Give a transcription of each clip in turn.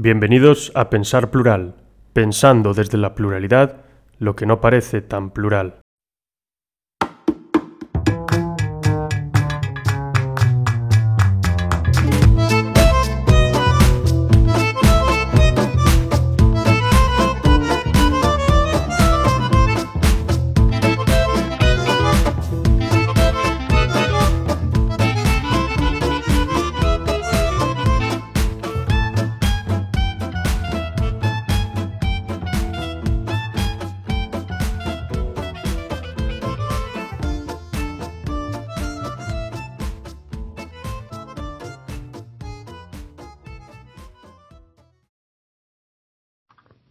Bienvenidos a Pensar Plural, pensando desde la pluralidad lo que no parece tan plural.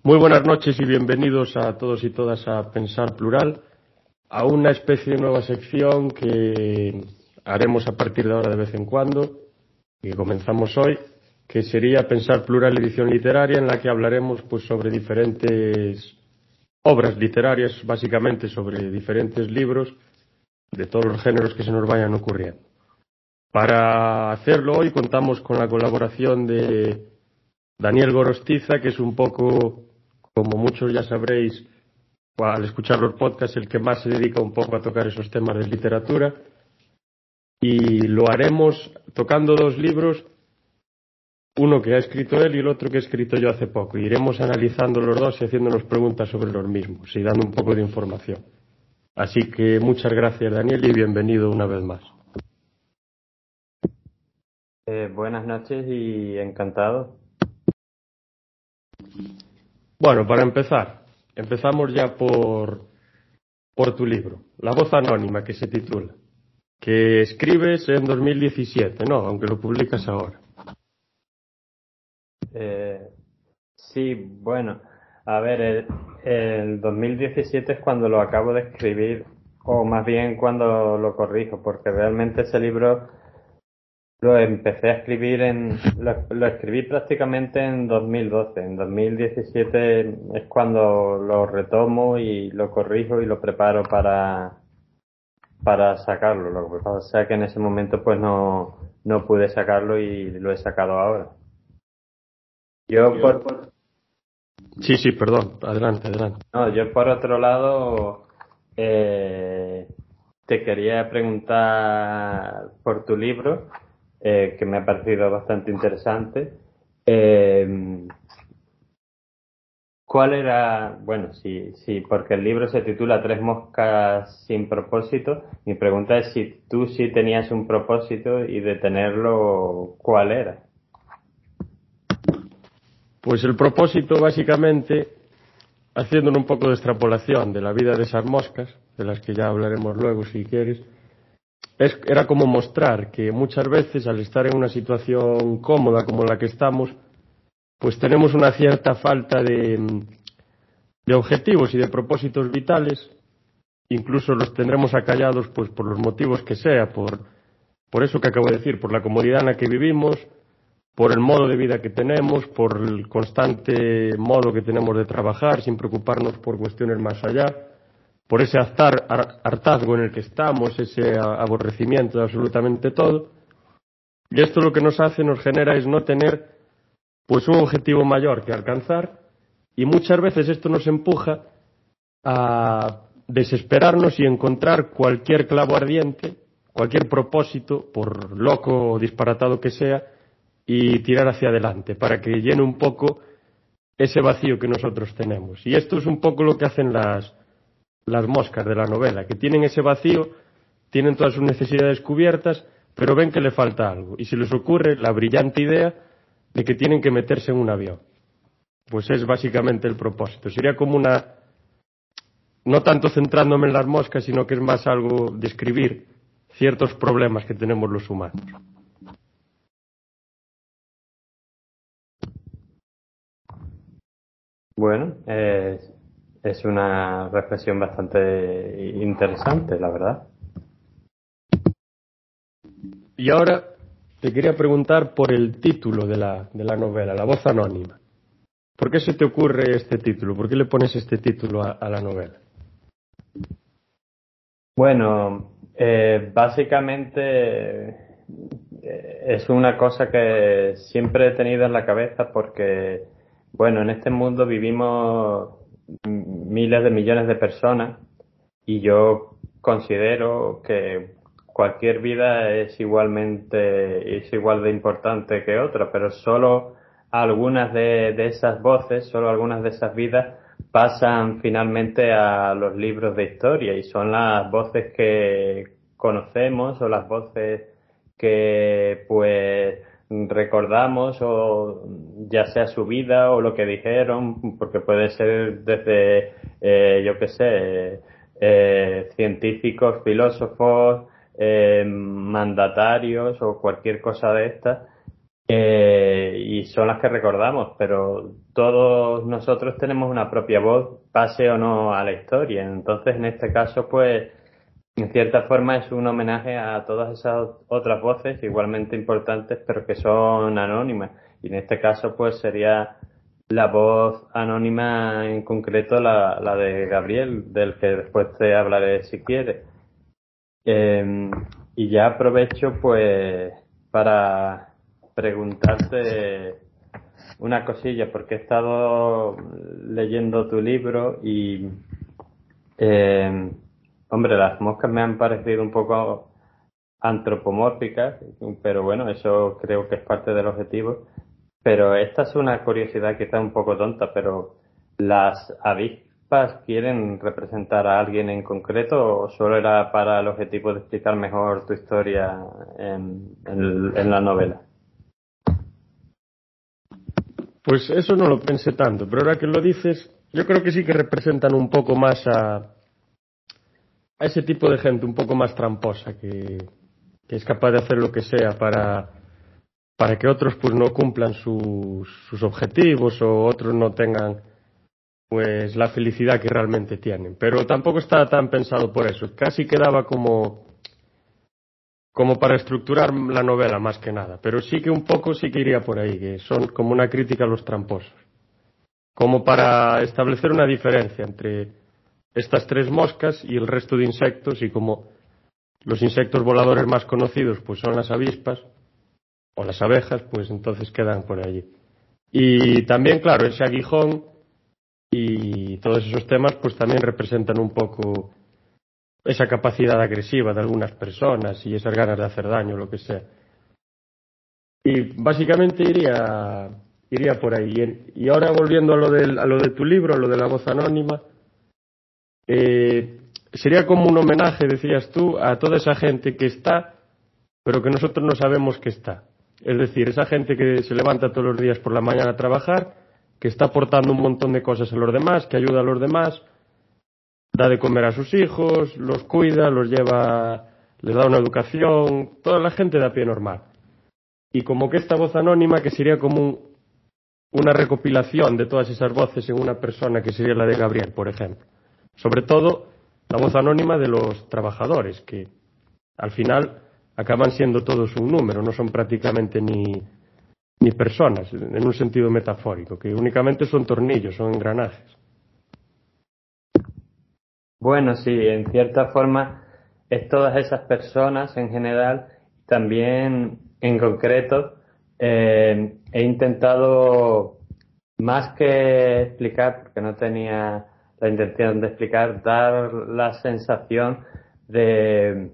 Muy buenas noches y bienvenidos a todos y todas a Pensar Plural, a una especie de nueva sección que haremos a partir de ahora de vez en cuando, y comenzamos hoy, que sería Pensar Plural Edición Literaria, en la que hablaremos pues sobre diferentes obras literarias, básicamente sobre diferentes libros de todos los géneros que se nos vayan ocurriendo. Para hacerlo hoy contamos con la colaboración de Daniel Gorostiza, que es un poco como muchos ya sabréis al escuchar los podcasts, el que más se dedica un poco a tocar esos temas de literatura. Y lo haremos tocando dos libros, uno que ha escrito él y el otro que he escrito yo hace poco. Iremos analizando los dos y haciéndonos preguntas sobre los mismos y dando un poco de información. Así que muchas gracias Daniel y bienvenido una vez más. Eh, buenas noches y encantado. Bueno, para empezar, empezamos ya por, por tu libro, La voz anónima, que se titula, que escribes en 2017, ¿no? Aunque lo publicas ahora. Eh, sí, bueno, a ver, el, el 2017 es cuando lo acabo de escribir, o más bien cuando lo corrijo, porque realmente ese libro lo empecé a escribir en, lo, escribí prácticamente en 2012. En 2017 es cuando lo retomo y lo corrijo y lo preparo para, para sacarlo. Lo que pasa es que en ese momento pues no, no pude sacarlo y lo he sacado ahora. Yo por, Sí, sí, perdón. Adelante, adelante. No, yo por otro lado, eh, te quería preguntar por tu libro eh, que me ha parecido bastante interesante. Eh, ¿Cuál era, bueno, sí, sí, porque el libro se titula Tres moscas sin propósito. Mi pregunta es si tú sí tenías un propósito y de tenerlo, ¿cuál era? Pues el propósito, básicamente, haciendo un poco de extrapolación de la vida de esas moscas, de las que ya hablaremos luego si quieres, era como mostrar que muchas veces al estar en una situación cómoda como la que estamos, pues tenemos una cierta falta de, de objetivos y de propósitos vitales, incluso los tendremos acallados pues por los motivos que sea, por, por eso que acabo de decir, por la comodidad en la que vivimos, por el modo de vida que tenemos, por el constante modo que tenemos de trabajar sin preocuparnos por cuestiones más allá por ese hartazgo en el que estamos, ese aborrecimiento de absolutamente todo. Y esto lo que nos hace, nos genera es no tener pues un objetivo mayor que alcanzar y muchas veces esto nos empuja a desesperarnos y encontrar cualquier clavo ardiente, cualquier propósito, por loco o disparatado que sea, y tirar hacia adelante para que llene un poco ese vacío que nosotros tenemos. Y esto es un poco lo que hacen las, las moscas de la novela, que tienen ese vacío, tienen todas sus necesidades cubiertas, pero ven que le falta algo y se les ocurre la brillante idea de que tienen que meterse en un avión. Pues es básicamente el propósito. Sería como una, no tanto centrándome en las moscas, sino que es más algo describir ciertos problemas que tenemos los humanos. Bueno, eh, es una reflexión bastante interesante, la verdad. Y ahora te quería preguntar por el título de la, de la novela, La voz anónima. ¿Por qué se te ocurre este título? ¿Por qué le pones este título a, la novela? Bueno, eh, básicamente eh, es una cosa que siempre he tenido en la cabeza porque, bueno, en este mundo vivimos miles de millones de personas y yo considero que cualquier vida es igualmente es igual de importante que otra, pero solo algunas de, de esas voces, solo algunas de esas vidas pasan finalmente a los libros de historia y son las voces que conocemos o las voces que pues recordamos o ya sea su vida o lo que dijeron porque puede ser desde eh, yo qué sé eh, científicos filósofos eh, mandatarios o cualquier cosa de estas y son las que recordamos, pero todos nosotros tenemos una propia voz, pase o no a la historia. Entonces, en este caso, pues, en cierta forma es un homenaje a todas esas otras voces igualmente importantes, pero que son anónimas. Y en este caso, pues, sería la voz anónima en concreto la, la de Gabriel, del que después te hablaré si quieres. Eh, y ya aprovecho, pues, para preguntarte una cosilla, porque he estado leyendo tu libro y, eh, hombre, las moscas me han parecido un poco antropomórficas, pero bueno, eso creo que es parte del objetivo. Pero esta es una curiosidad quizá un poco tonta, pero las avispas quieren representar a alguien en concreto o solo era para el objetivo de explicar mejor tu historia en, en la novela? Pues eso no lo pensé tanto, pero ahora que lo dices, yo creo que sí que representan un poco más a, a ese tipo de gente un poco más tramposa, que, es capaz de hacer lo que sea para, para que otros pues no cumplan sus, sus objetivos o otros no tengan pues la felicidad que realmente tienen. Pero tampoco está tan pensado por eso. Casi quedaba como como para estructurar la novela más que nada, pero sí que un poco sí que iría por ahí, que son como una crítica a los tramposos, como para establecer una diferencia entre estas tres moscas y el resto de insectos y como los insectos voladores más conocidos pues son las avispas o las abejas, pues entonces quedan por allí. Y también, claro, ese aguijón y todos esos temas pues también representan un poco esa capacidad agresiva de algunas personas y esas ganas de hacer daño, lo que sea. Y básicamente iría, iría por ahí. Y ahora volviendo a lo, del, a lo de tu libro, a lo de la voz anónima, eh, sería como un homenaje, decías tú, a toda esa gente que está, pero que nosotros no sabemos que está. Es decir, esa gente que se levanta todos los días por la mañana a trabajar, que está aportando un montón de cosas a los demás, que ayuda a los demás, da de comer a sus hijos, los cuida, los lleva, les da una educación, toda la gente de a pie normal. Y como que esta voz anónima, que sería como una recopilación de todas esas voces en una persona, que sería la de Gabriel, por ejemplo. Sobre todo la voz anónima de los trabajadores, que al final acaban siendo todos un número, no son prácticamente ni, ni personas, en un sentido metafórico, que únicamente son tornillos, son engranajes. Bueno, sí, en cierta forma es todas esas personas en general, también en concreto, eh, he intentado más que explicar, porque no tenía la intención de explicar, dar la sensación de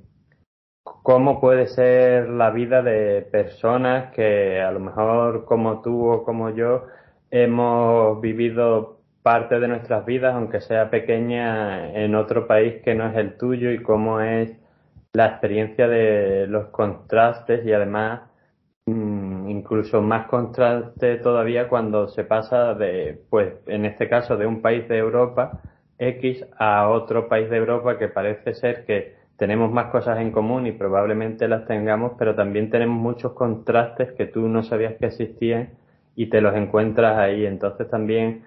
cómo puede ser la vida de personas que a lo mejor como tú o como yo hemos vivido parte de nuestras vidas, aunque sea pequeña, en otro país que no es el tuyo y cómo es la experiencia de los contrastes y además mm, incluso más contraste todavía cuando se pasa de, pues en este caso, de un país de Europa X a otro país de Europa que parece ser que tenemos más cosas en común y probablemente las tengamos, pero también tenemos muchos contrastes que tú no sabías que existían y te los encuentras ahí. Entonces también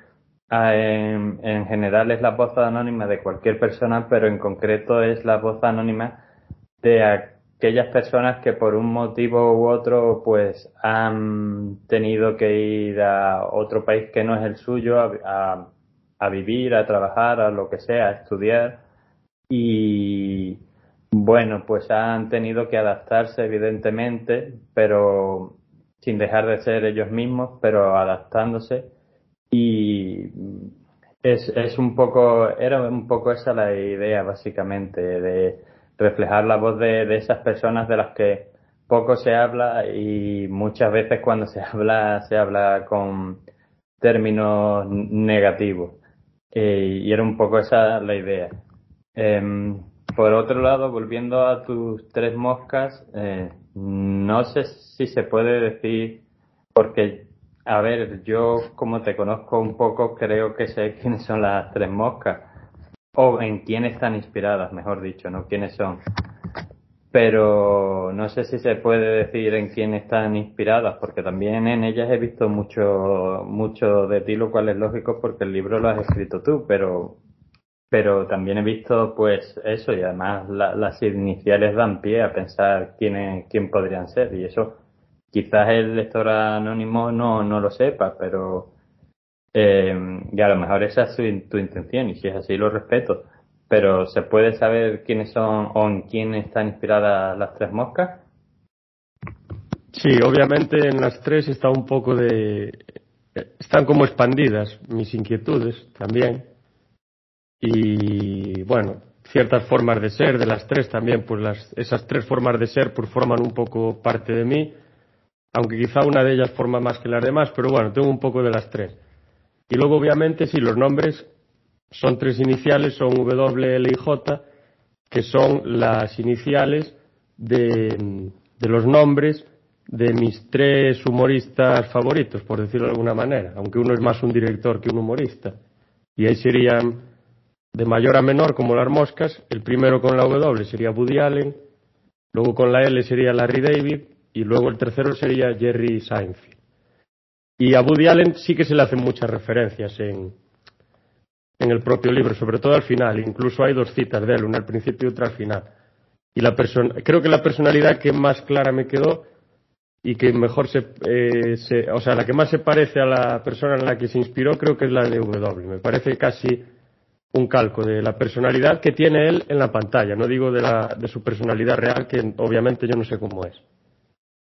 Ah, en, general es la voz anónima de cualquier persona, pero en concreto es la voz anónima de aquellas personas que por un motivo u otro pues han tenido que ir a otro país que no es el suyo a, a, vivir, a trabajar, a lo que sea, a estudiar y Bueno, pues han tenido que adaptarse, evidentemente, pero sin dejar de ser ellos mismos, pero adaptándose. Y es, es un poco, era un poco esa la idea, básicamente, de reflejar la voz de, esas personas de las que poco se habla y muchas veces cuando se habla, se habla con términos negativos. Eh, y era un poco esa la idea. Em, por otro lado, volviendo a tus tres moscas, eh, no sé si se puede decir, porque, a ver, yo como te conozco un poco, creo que sé quiénes son las tres moscas, o en quién están inspiradas, mejor dicho, no quiénes son. Pero no sé si se puede decir en quién están inspiradas, porque también en ellas he visto mucho, mucho de ti, lo cual es lógico porque el libro lo has escrito tú, pero pero también he visto pues eso y además las iniciales dan pie a pensar quién, quién podrían ser y eso quizás el lector anónimo no, no lo sepa, pero eh, y a lo mejor esa es tu, intención y si es así lo respeto, pero ¿se puede saber quiénes son o en quién están inspiradas las tres moscas? Sí, obviamente en las tres está un poco de... están como expandidas mis inquietudes también y bueno, ciertas formas de ser de las tres también, pues las, esas tres formas de ser pues forman un poco parte de mí, aunque quizá una de ellas forma más que las demás, pero bueno, tengo un poco de las tres. Y luego obviamente sí, los nombres son tres iniciales, son W, L y J, que son las iniciales de, de los nombres de mis tres humoristas favoritos, por decirlo de alguna manera, aunque uno es más un director que un humorista. Y ahí serían de mayor a menor como las moscas. El primero con la W sería Woody Allen, luego con la L sería Larry David y luego el tercero sería Jerry Seinfeld. Y a Woody Allen sí que se le hacen muchas referencias en, en el propio libro, sobre todo al final. Incluso hay dos citas de él, una al principio y otra al final. Y la creo que la personalidad que más clara me quedó y que mejor se, eh, se, o sea, la que más se parece a la persona en la que se inspiró creo que es la de W. Me parece casi un calco de la personalidad que tiene él en la pantalla, no digo de, la, de su personalidad real, que obviamente yo no sé cómo es.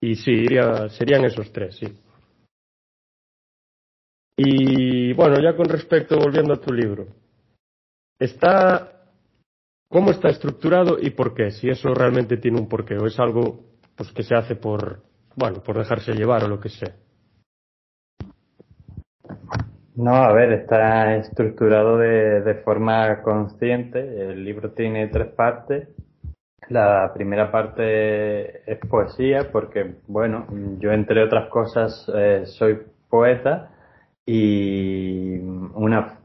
Y sí, iría, serían esos tres, sí. Y bueno, ya con respecto, volviendo a tu libro, está. ¿Cómo está estructurado y por qué? Si eso realmente tiene un porqué o es algo pues, que se hace por, bueno, por dejarse llevar o lo que sea. No, a ver, está estructurado de, forma consciente. El libro tiene tres partes. La primera parte es poesía porque, bueno, yo entre otras cosas eh, soy poeta y una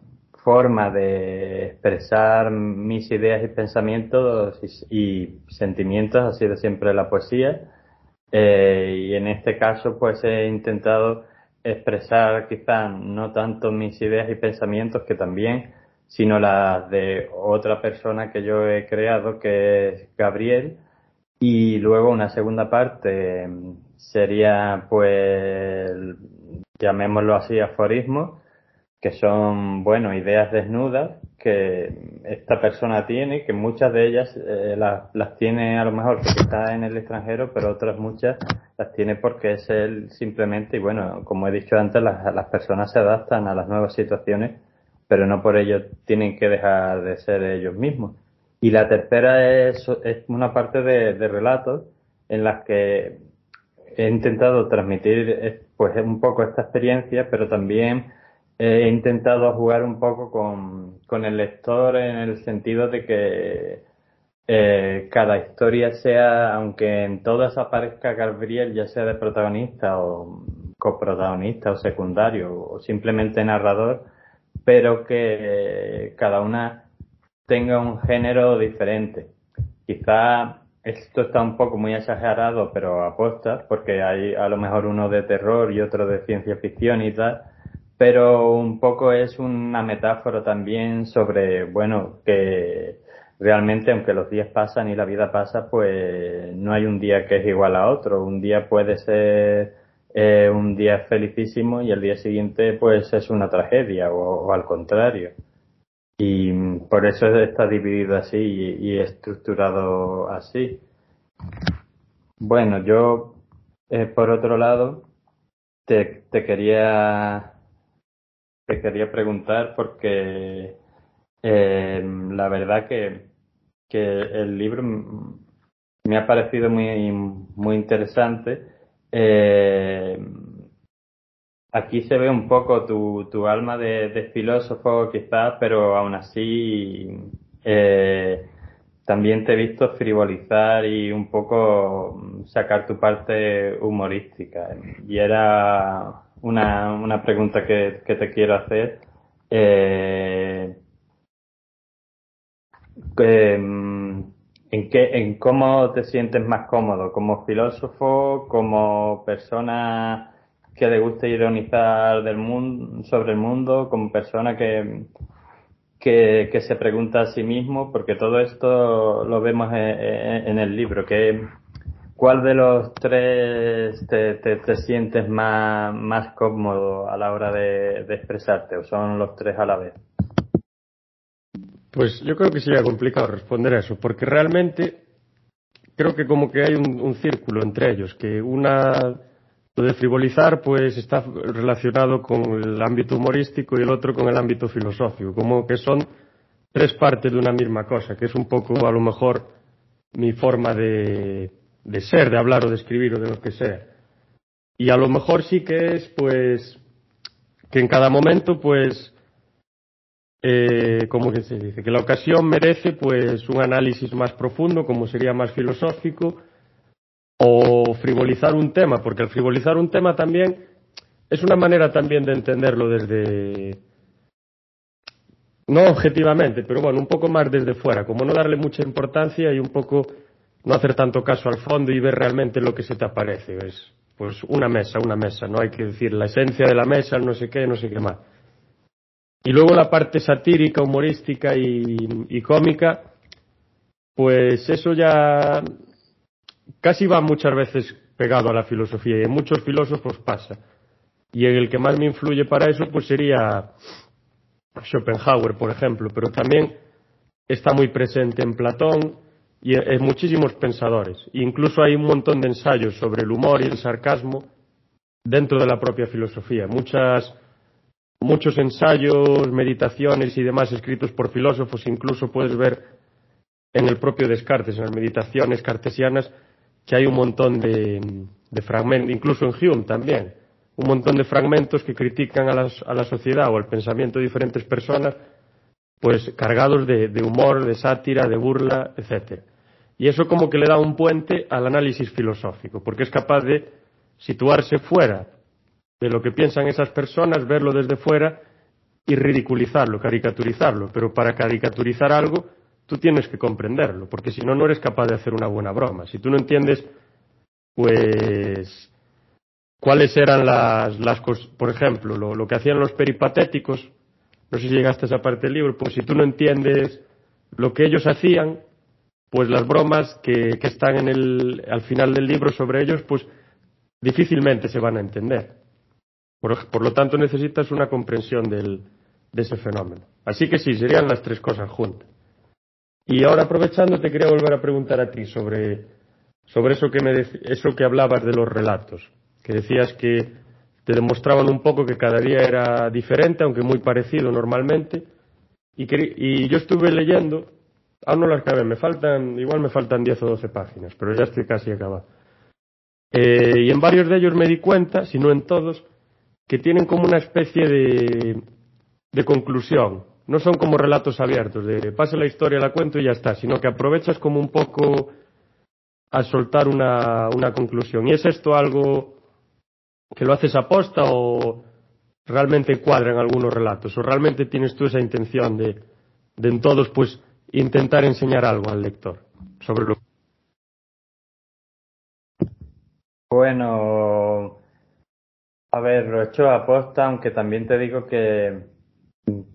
forma de expresar mis ideas y pensamientos y, sentimientos ha sido siempre la poesía. Eh, y en este caso, pues he intentado expresar quizás no tanto mis ideas y pensamientos que también, sino las de otra persona que yo he creado, que es Gabriel. Y luego una segunda parte sería, pues, llamémoslo así, aforismo que son, bueno, ideas desnudas que esta persona tiene, que muchas de ellas eh, las, las, tiene a lo mejor porque está en el extranjero, pero otras muchas las tiene porque es él simplemente, y bueno, como he dicho antes, las, personas se adaptan a las nuevas situaciones, pero no por ello tienen que dejar de ser ellos mismos. Y la tercera es, es una parte de, relatos en las que he intentado transmitir pues un poco esta experiencia, pero también he intentado jugar un poco con, con el lector en el sentido de que eh, cada historia sea, aunque en todas aparezca Gabriel, ya sea de protagonista o coprotagonista o secundario o simplemente narrador, pero que cada una tenga un género diferente. Quizá esto está un poco muy exagerado, pero aposta, porque hay a lo mejor uno de terror y otro de ciencia ficción y tal, pero un poco es una metáfora también sobre, bueno, que realmente aunque los días pasan y la vida pasa, pues no hay un día que es igual a otro. Un día puede ser eh, un día felicísimo y el día siguiente pues es una tragedia o, al contrario. Y por eso está dividido así y, estructurado así. Bueno, yo, eh, por otro lado, te, te quería te quería preguntar porque eh, la verdad que, que el libro me ha parecido muy, muy interesante. Eh, aquí se ve un poco tu, tu alma de, filósofo quizás, pero aún así eh, también te he visto frivolizar y un poco sacar tu parte humorística. Y era una, una pregunta que, que te quiero hacer. Eh, ¿En, qué, ¿En cómo te sientes más cómodo? ¿Como filósofo? ¿Como persona que le gusta ironizar del mundo, sobre el mundo? ¿Como persona que, que, se pregunta a sí mismo? Porque todo esto lo vemos en, el libro. que ¿Cuál de los tres te, te, sientes más, más cómodo a la hora de, de expresarte? ¿O son los tres a la vez? Pues yo creo que sería complicado responder a eso, porque realmente creo que como que hay un, círculo entre ellos, que una lo de frivolizar pues está relacionado con el ámbito humorístico y el otro con el ámbito filosófico, como que son tres partes de una misma cosa, que es un poco a lo mejor mi forma de, de ser, de hablar o de escribir o de lo que sea. Y a lo mejor sí que es pues que en cada momento pues eh, como que se dice, que la ocasión merece pues un análisis más profundo, como sería más filosófico, o frivolizar un tema, porque el frivolizar un tema también es una manera también de entenderlo desde, no objetivamente, pero bueno, un poco más desde fuera, como no darle mucha importancia y un poco no hacer tanto caso al fondo y ver realmente lo que se te aparece. Es pues una mesa, una mesa, no hay que decir la esencia de la mesa, no sé qué, no sé qué más. Y luego la parte satírica, humorística y, cómica, pues eso ya casi va muchas veces pegado a la filosofía y en muchos filósofos pasa. Y en el que más me influye para eso pues sería Schopenhauer, por ejemplo, pero también está muy presente en Platón y en muchísimos pensadores. Incluso hay un montón de ensayos sobre el humor y el sarcasmo dentro de la propia filosofía. Muchas muchos ensayos, meditaciones y demás escritos por filósofos, incluso puedes ver en el propio Descartes, en las meditaciones cartesianas, que hay un montón de, fragmentos, incluso en Hume también, un montón de fragmentos que critican a, la sociedad o al pensamiento de diferentes personas, pues cargados de, de humor, de sátira, de burla, etc. Y eso como que le da un puente al análisis filosófico, porque es capaz de situarse fuera de lo que piensan esas personas, verlo desde fuera y ridiculizarlo, caricaturizarlo. Pero para caricaturizar algo, tú tienes que comprenderlo, porque si no, no eres capaz de hacer una buena broma. Si tú no entiendes, pues, cuáles eran las, las cosas, por ejemplo, lo, que hacían los peripatéticos, no sé si llegaste a esa parte del libro, pues si tú no entiendes lo que ellos hacían, pues las bromas que, están en el, al final del libro sobre ellos, pues difícilmente se van a entender. Por, lo tanto, necesitas una comprensión del, de ese fenómeno. Así que sí, serían las tres cosas juntas. Y ahora aprovechando, te quería volver a preguntar a ti sobre, sobre eso, que me eso que hablabas de los relatos, que decías que te demostraban un poco que cada día era diferente, aunque muy parecido normalmente. Y, yo estuve leyendo, aún no las acabé, me faltan, igual me faltan 10 o 12 páginas, pero ya estoy casi acabado. Eh, y en varios de ellos me di cuenta, si no en todos, que tienen como una especie de, de conclusión. No son como relatos abiertos, de pase la historia, la cuento y ya está, sino que aprovechas como un poco a soltar una, una conclusión. ¿Y es esto algo que lo haces aposta o realmente cuadra en algunos relatos? ¿O realmente tienes tú esa intención de, de en todos pues intentar enseñar algo al lector sobre lo Bueno, a ver, lo he hecho a posta, aunque también te digo que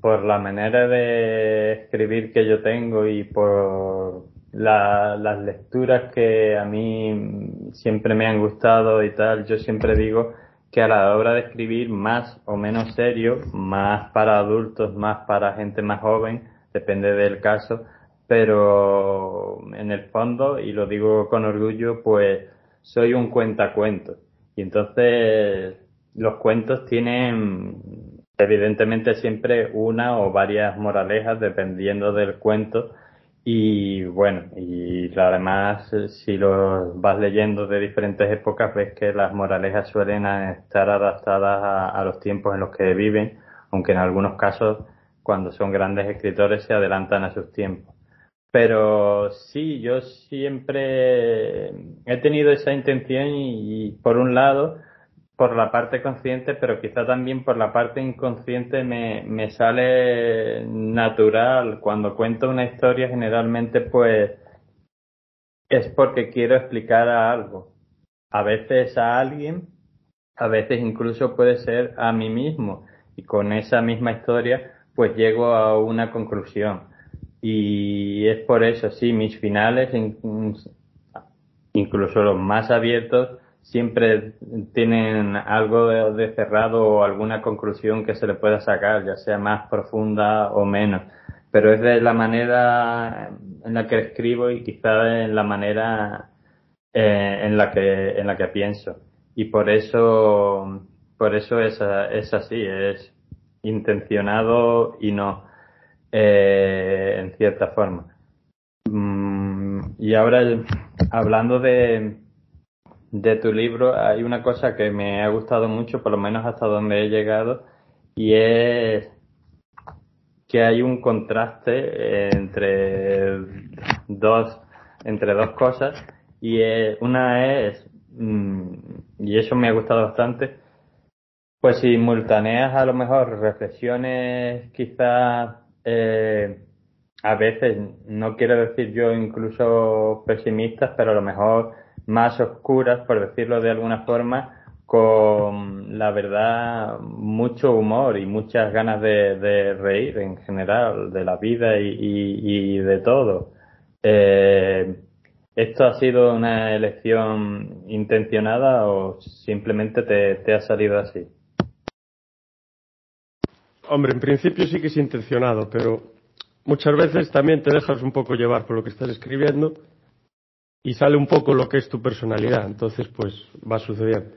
por la manera de escribir que yo tengo y por las lecturas que a mí siempre me han gustado y tal, yo siempre digo que a la hora de escribir más o menos serio, más para adultos, más para gente más joven, depende del caso, pero en el fondo, y lo digo con orgullo, pues soy un cuentacuentos. Y entonces los cuentos tienen evidentemente siempre una o varias moralejas dependiendo del cuento y bueno, y además si los vas leyendo de diferentes épocas ves que las moralejas suelen estar adaptadas a, a los tiempos en los que viven, aunque en algunos casos cuando son grandes escritores se adelantan a sus tiempos. Pero sí, yo siempre he tenido esa intención y, por un lado, por la parte consciente, pero quizá también por la parte inconsciente me, me sale natural. Cuando cuento una historia generalmente pues es porque quiero explicar algo. A veces a alguien, a veces incluso puede ser a mí mismo. Y con esa misma historia pues llego a una conclusión. Y es por eso, sí, mis finales, incluso los más abiertos, siempre tienen algo de, cerrado o alguna conclusión que se le pueda sacar, ya sea más profunda o menos. Pero es de la manera en la que escribo y quizá en la manera eh, en la que en la que pienso. Y por eso por eso es, es así, es intencionado y no, eh, en cierta forma. Mm, y ahora, hablando de, de tu libro, hay una cosa que me ha gustado mucho, por lo menos hasta donde he llegado, y es que hay un contraste entre dos, entre dos cosas, y una es, mm, y eso me ha gustado bastante, pues simultaneas a lo mejor reflexiones quizás eh, a veces, no quiero decir yo incluso pesimistas, pero a lo mejor más oscuras, por decirlo de alguna forma, con la verdad mucho humor y muchas ganas de, reír en general de la vida y, de todo. Eh, ¿Esto ha sido una elección intencionada o simplemente te ha salido así? Hombre, en principio sí que es intencionado, pero muchas veces también te dejas un poco llevar por lo que estás escribiendo y sale un poco lo que es tu personalidad, entonces pues va sucediendo.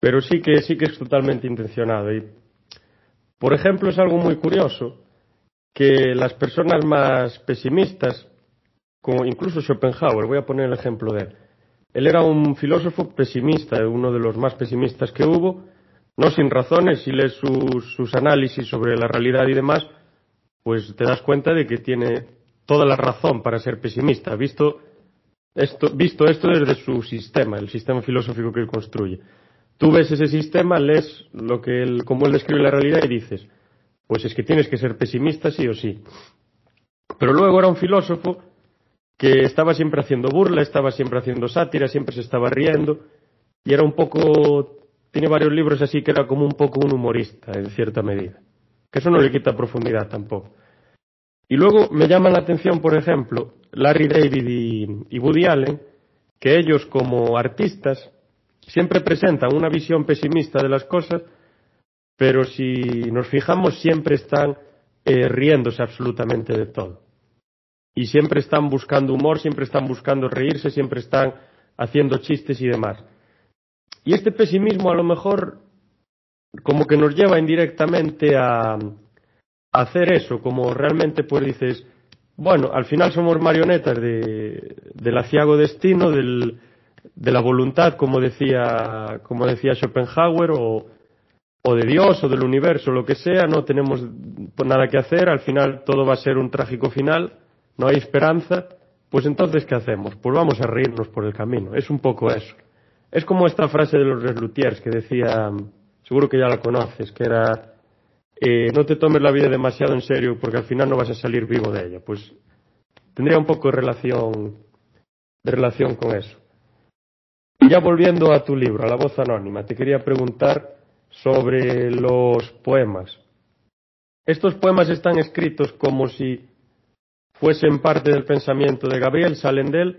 Pero sí que sí que es totalmente intencionado y por ejemplo es algo muy curioso que las personas más pesimistas, como incluso Schopenhauer, voy a poner el ejemplo de él. Él era un filósofo pesimista, uno de los más pesimistas que hubo, no sin razones, si lees sus, sus análisis sobre la realidad y demás, pues te das cuenta de que tiene toda la razón para ser pesimista, visto esto, visto esto desde su sistema, el sistema filosófico que él construye. Tú ves ese sistema, lees lo que él, cómo él describe la realidad y dices, pues es que tienes que ser pesimista sí o sí. Pero luego era un filósofo que estaba siempre haciendo burla, estaba siempre haciendo sátira, siempre se estaba riendo, y era un poco tiene varios libros así que era como un poco un humorista, en cierta medida. Que eso no le quita profundidad tampoco. Y luego me llama la atención, por ejemplo, Larry David y, Woody Allen, que ellos como artistas siempre presentan una visión pesimista de las cosas, pero si nos fijamos siempre están eh, riéndose absolutamente de todo. Y siempre están buscando humor, siempre están buscando reírse, siempre están haciendo chistes y demás. Y este pesimismo a lo mejor como que nos lleva indirectamente a, hacer eso, como realmente pues dices, bueno, al final somos marionetas de, del aciago destino, del, de la voluntad, como decía, como decía Schopenhauer, o, o de Dios, o del universo, lo que sea, no tenemos nada que hacer, al final todo va a ser un trágico final, no hay esperanza, pues entonces, ¿qué hacemos? Pues vamos a reírnos por el camino, es un poco eso. Es como esta frase de los Reslutiers que decía, seguro que ya la conoces, que era, eh, no te tomes la vida demasiado en serio porque al final no vas a salir vivo de ella. Pues tendría un poco de relación, de relación con eso. Y ya volviendo a tu libro, a la voz anónima, te quería preguntar sobre los poemas. Estos poemas están escritos como si fuesen parte del pensamiento de Gabriel, salen de él,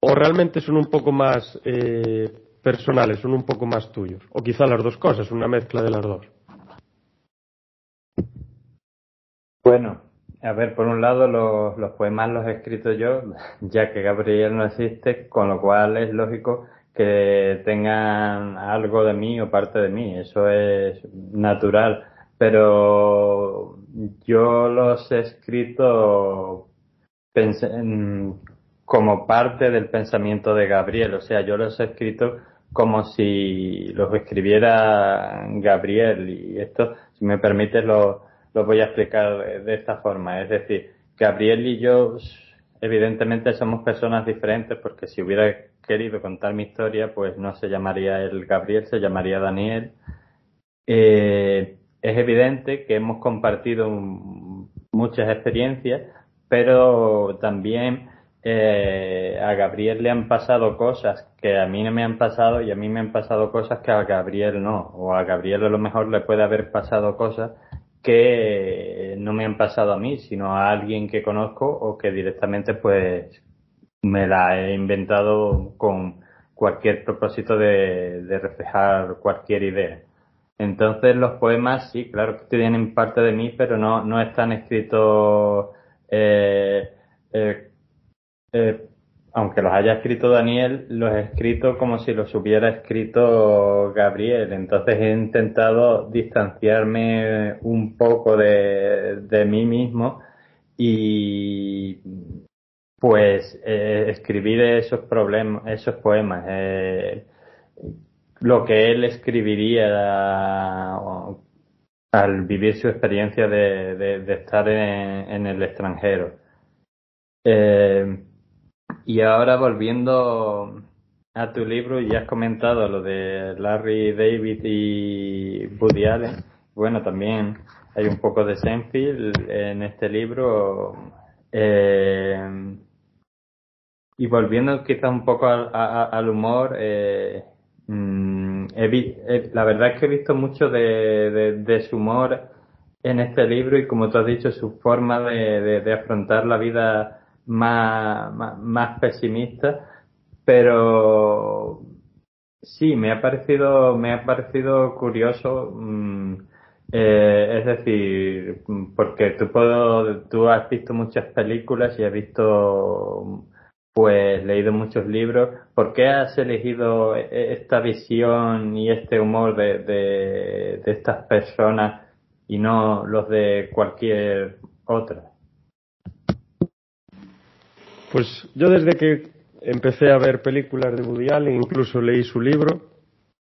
o realmente son un poco más eh, personales, son un poco más tuyos. O quizá las dos cosas, una mezcla de las dos. Bueno, a ver, por un lado los, los poemas los he escrito yo, ya que Gabriel no existe, con lo cual es lógico que tengan algo de mí o parte de mí, eso es natural, pero yo los he escrito como parte del pensamiento de Gabriel, o sea, yo los he escrito como si los escribiera Gabriel y esto, si me permite, lo, lo voy a explicar de esta forma, es decir, Gabriel y yo evidentemente somos personas diferentes porque si hubiera querido contar mi historia, pues no se llamaría el Gabriel, se llamaría Daniel. Eh, es evidente que hemos compartido muchas experiencias, pero también eh, a Gabriel le han pasado cosas que a mí no me han pasado y a mí me han pasado cosas que a Gabriel no. O a Gabriel a lo mejor le puede haber pasado cosas que no me han pasado a mí, sino a alguien que conozco o que directamente pues me la he inventado con cualquier propósito de, reflejar cualquier idea. Entonces los poemas sí, claro que tienen parte de mí, pero no, no están escritos, eh, eh, eh, aunque los haya escrito Daniel, los he escrito como si los hubiera escrito Gabriel. Entonces he intentado distanciarme un poco de, de mí mismo y pues eh, escribir esos problemas, esos poemas, eh, lo que él escribiría al vivir su experiencia de, de, estar en, el extranjero. Eh, y ahora volviendo a tu libro, ya has comentado lo de Larry David y Woody Allen. Bueno, también hay un poco de Seinfeld en este libro. Eh, y volviendo quizás un poco al, humor, eh, mm, eh, la verdad es que he visto mucho de, su humor en este libro y como tú has dicho, su forma de, afrontar la vida más, más, pesimista, pero sí, me ha parecido, me ha parecido curioso, mm, eh, es decir, porque tú, puedo, tú has visto muchas películas y has visto pues leído muchos libros. ¿Por qué has elegido e-, esta visión y este humor de, de, estas personas y no los de cualquier otra? Pues yo desde que empecé a ver películas de Woody Allen, incluso leí su libro,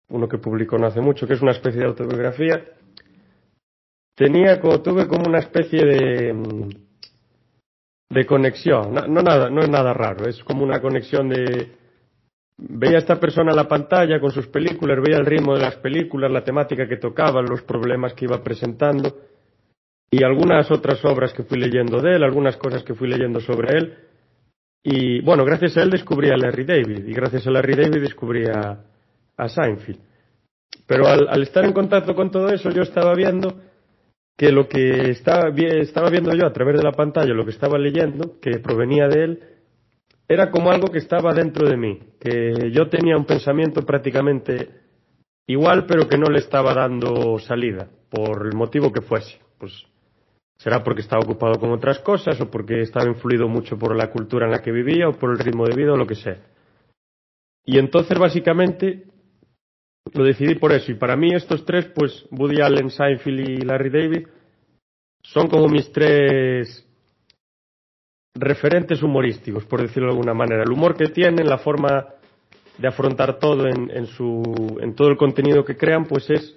uno que publicó no hace mucho, que es una especie de autobiografía, tenía como, tuve como una especie de de conexión. No, nada, no es nada raro, es como una conexión de veía a esta persona en la pantalla con sus películas, veía el ritmo de las películas, la temática que tocaba, los problemas que iba presentando y algunas otras obras que fui leyendo de él, algunas cosas que fui leyendo sobre él. Y bueno, gracias a él descubrí a Larry David y gracias a Larry David descubrí a, a Seinfeld. Pero al estar en contacto con todo eso, yo estaba viendo que lo que estaba, estaba viendo yo a través de la pantalla, lo que estaba leyendo, que provenía de él, era como algo que estaba dentro de mí, que yo tenía un pensamiento prácticamente igual, pero que no le estaba dando salida, por el motivo que fuese. Pues será porque estaba ocupado con otras cosas, o porque estaba influido mucho por la cultura en la que vivía, o por el ritmo de vida, o lo que sea. Y entonces, básicamente, lo decidí por eso. Y para mí estos tres, pues Woody Allen, Seinfeld y Larry David, son como mis tres referentes humorísticos, por decirlo de alguna manera. El humor que tienen, la forma de afrontar todo en, su, en todo el contenido que crean, pues es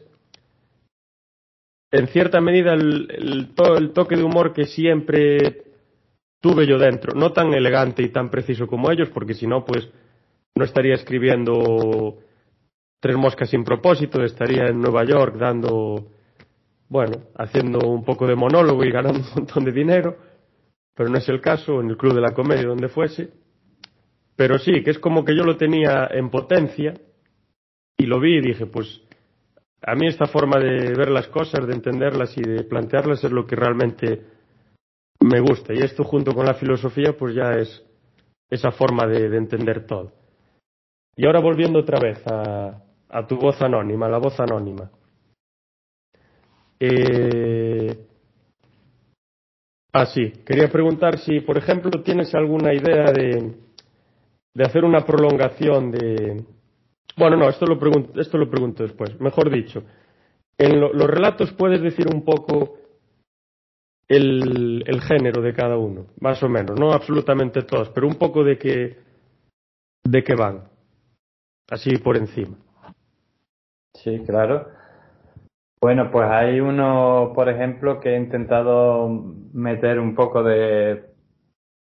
en cierta medida el, toque de humor que siempre tuve yo dentro. No tan elegante y tan preciso como ellos, porque si no, pues no estaría escribiendo tres moscas sin propósito, estaría en Nueva York dando, bueno, haciendo un poco de monólogo y ganando un montón de dinero, pero no es el caso, en el Club de la Comedia, donde fuese. Pero sí, que es como que yo lo tenía en potencia y lo vi y dije, pues a mí esta forma de ver las cosas, de entenderlas y de plantearlas es lo que realmente me gusta. Y esto junto con la filosofía, pues ya es esa forma de entender todo. Y ahora volviendo otra vez a, a tu voz anónima, la voz anónima. Eh, ah, sí, quería preguntar si, por ejemplo, tienes alguna idea de, de hacer una prolongación de... Bueno, no, esto lo, pregunto, esto lo pregunto después. Mejor dicho, en los relatos puedes decir un poco el, el, género de cada uno, más o menos, no absolutamente todos, pero un poco de qué, de qué van, así por encima. Sí, claro. Bueno, pues hay uno, por ejemplo, que he intentado meter un poco de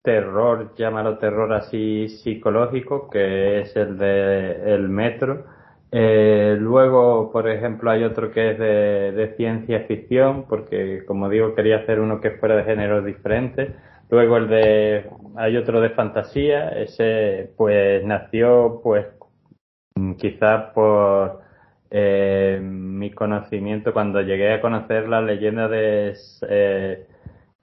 terror, llámalo terror así psicológico, que es el de el metro. Eh, luego, por ejemplo, hay otro que es de, de, ciencia ficción, porque como digo, quería hacer uno que fuera de géneros diferentes. Luego el de, hay otro de fantasía, ese pues nació pues quizás por eh, mi conocimiento cuando llegué a conocer la leyenda de eh,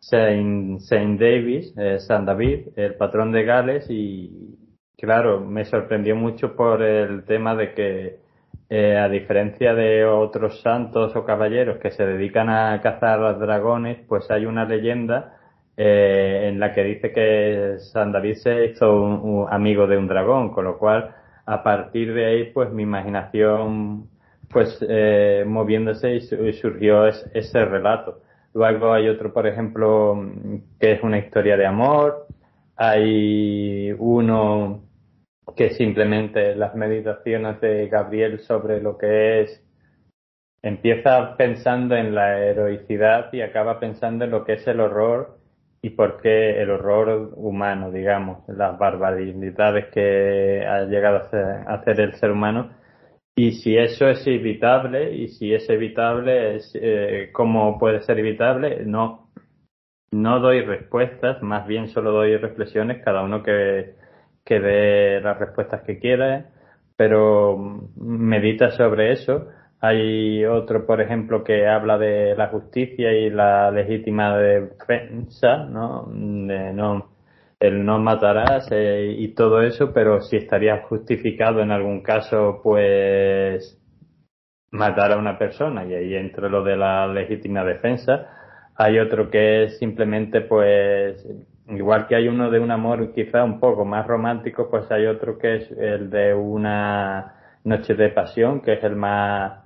Saint, Saint Davis, eh, San David, el patrón de Gales y claro, me sorprendió mucho por el tema de que eh, a diferencia de otros santos o caballeros que se dedican a cazar a dragones, pues hay una leyenda eh, en la que dice que San David se hizo un, amigo de un dragón, con lo cual a partir de ahí pues mi imaginación pues eh, moviéndose y surgió es, ese relato. Luego hay otro, por ejemplo, que es una historia de amor. Hay uno que simplemente las meditaciones de Gabriel sobre lo que es empieza pensando en la heroicidad y acaba pensando en lo que es el horror y por qué el horror humano, digamos, las barbaridades que ha llegado a hacer el ser humano y si eso es evitable, y si es evitable, es, eh, ¿cómo puede ser evitable? No, no doy respuestas, más bien solo doy reflexiones, cada uno que, que dé las respuestas que quiera, pero medita sobre eso. Hay otro, por ejemplo, que habla de la justicia y la legítima defensa, ¿no? De no el no matarás eh, y todo eso, pero si estaría justificado en algún caso, pues matar a una persona y ahí entre lo de la legítima defensa. Hay otro que es simplemente, pues, igual que hay uno de un amor quizá un poco más romántico, pues hay otro que es el de una noche de pasión, que es el más,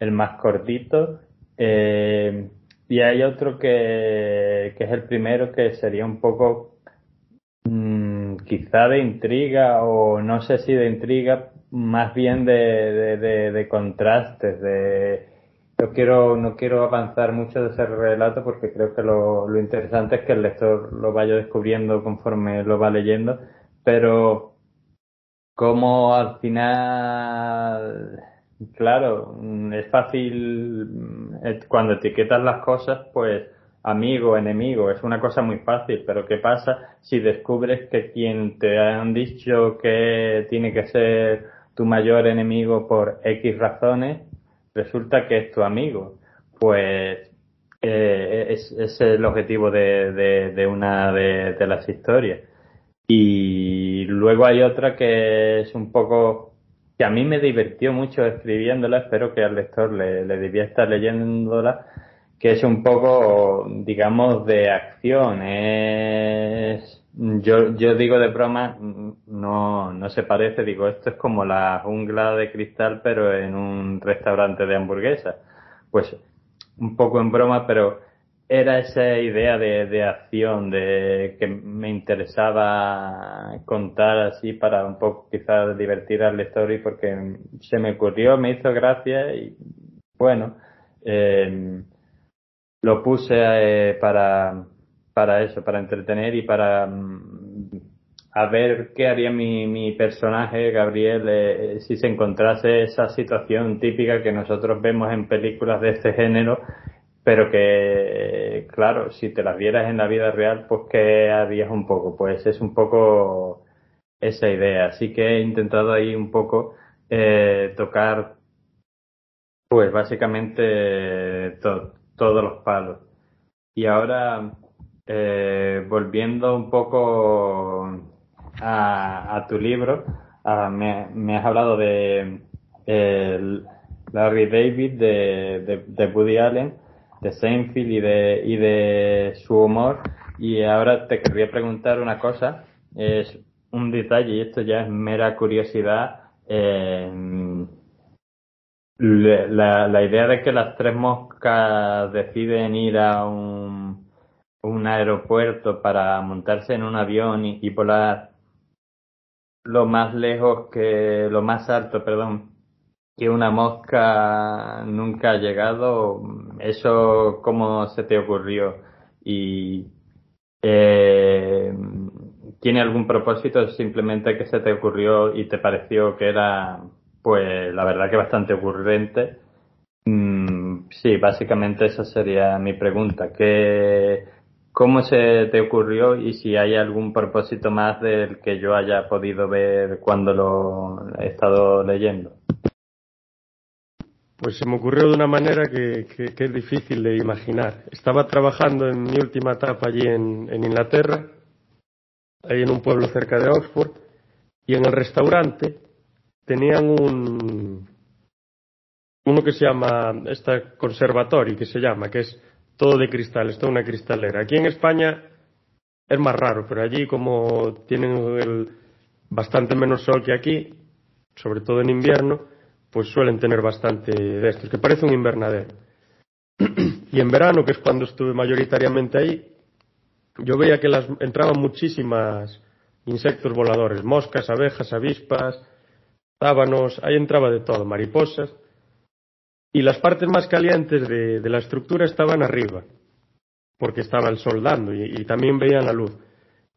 el más cortito. Eh, y hay otro que, que es el primero, que sería un poco quizá de intriga o no sé si de intriga, más bien de, de, de, contrastes, de yo quiero, no quiero avanzar mucho de ese relato porque creo que lo, lo interesante es que el lector lo vaya descubriendo conforme lo va leyendo, pero como al final, claro, es fácil mm, cuando etiquetas las cosas, pues amigo, enemigo, es una cosa muy fácil, pero ¿qué pasa si descubres que quien te han dicho que tiene que ser tu mayor enemigo por X razones, resulta que es tu amigo? Pues eh, es, el objetivo de, una de, de, las historias. Y luego hay otra que es un poco que a mí me divirtió mucho escribiéndola, espero que al lector le, le divierta leyéndola, que es un poco, digamos, de acción. Es, yo, yo digo de broma, no, no se parece, digo, esto es como la jungla de cristal, pero en un restaurante de hamburguesas. Pues un poco en broma, pero era esa idea de, de acción, de que me interesaba contar así para un poco quizás divertir al lector y porque se me ocurrió, me hizo gracia y bueno, eh, lo puse eh, para, para eso, para entretener y para mm, a ver qué haría mi, mi personaje, Gabriel, eh, si se encontrase esa situación típica que nosotros vemos en películas de este género, pero que, claro, si te las vieras en la vida real, pues ¿qué harías un poco? Pues es un poco esa idea. Así que he intentado ahí un poco eh, tocar, pues básicamente todo todos los palos. Y ahora, eh, volviendo un poco a, a, tu libro, ah, me, has hablado de Larry David, de, de, Woody Allen, de Seinfeld y de, y de su humor. Y ahora te querría preguntar una cosa, es un detalle, y esto ya es mera curiosidad. Eh, la, la idea de que las tres moscas deciden ir a un, un aeropuerto para montarse en un avión y, y volar lo más lejos que, lo más alto, perdón, que una mosca nunca ha llegado, ¿eso cómo se te ocurrió? Y eh, ¿tiene algún propósito simplemente que se te ocurrió y te pareció que era, pues, la verdad que bastante ocurrente? Mm, sí, básicamente esa sería mi pregunta. ¿Qué, ¿Cómo se te ocurrió y si hay algún propósito más del que yo haya podido ver cuando lo he estado leyendo? Pues se me ocurrió de una manera que, es difícil de imaginar. Estaba trabajando en mi última etapa allí en, Inglaterra, ahí en un pueblo cerca de Oxford, y en el restaurante tenían un uno que se llama esta conservatorio que se llama que es todo de cristal, es toda una cristalera. Aquí en España es más raro, pero allí como tienen bastante menos sol que aquí, sobre todo en invierno, pues suelen tener bastante de estos, que parece un invernadero. y en verano, que es cuando estuve mayoritariamente ahí, yo veía que las, entraban muchísimas insectos voladores, moscas, abejas, avispas, tábanos, ahí entraba de todo, mariposas, y las partes más calientes de, la estructura estaban arriba, porque estaba el sol dando y, y también veían la luz.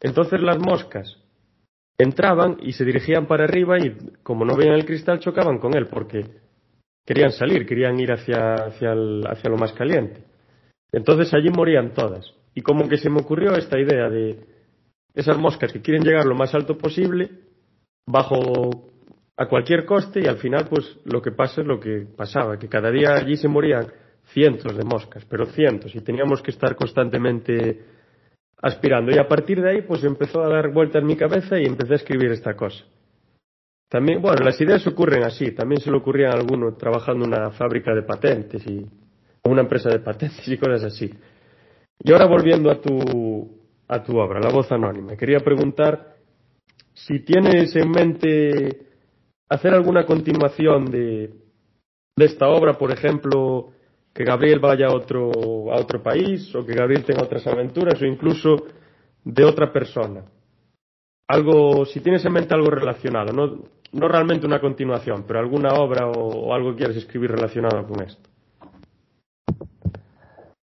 Entonces las moscas entraban y se dirigían para arriba y como no veían el cristal chocaban con él porque querían salir, querían ir hacia, hacia, hacia lo más caliente. Entonces allí morían todas. Y como que se me ocurrió esta idea de esas moscas que quieren llegar lo más alto posible, bajo a cualquier coste, y al final pues lo que pasa es lo que pasaba, que cada día allí se morían cientos de moscas, pero cientos, y teníamos que estar constantemente aspirando. Y a partir de ahí, pues empezó a dar vuelta en mi cabeza y empecé a escribir esta cosa. También, bueno, las ideas ocurren así. También se le ocurrían a alguno trabajando en una fábrica de patentes y una empresa de patentes y cosas así. Y ahora volviendo a tu, a tu obra, La voz anónima, quería preguntar si tienes en mente hacer alguna continuación de, de esta obra, por ejemplo, que Gabriel vaya a otro, a otro país o que Gabriel tenga otras aventuras o incluso de otra persona. Algo, si tienes en mente algo relacionado, no, no realmente una continuación, pero alguna obra o, algo que quieres escribir relacionado con esto.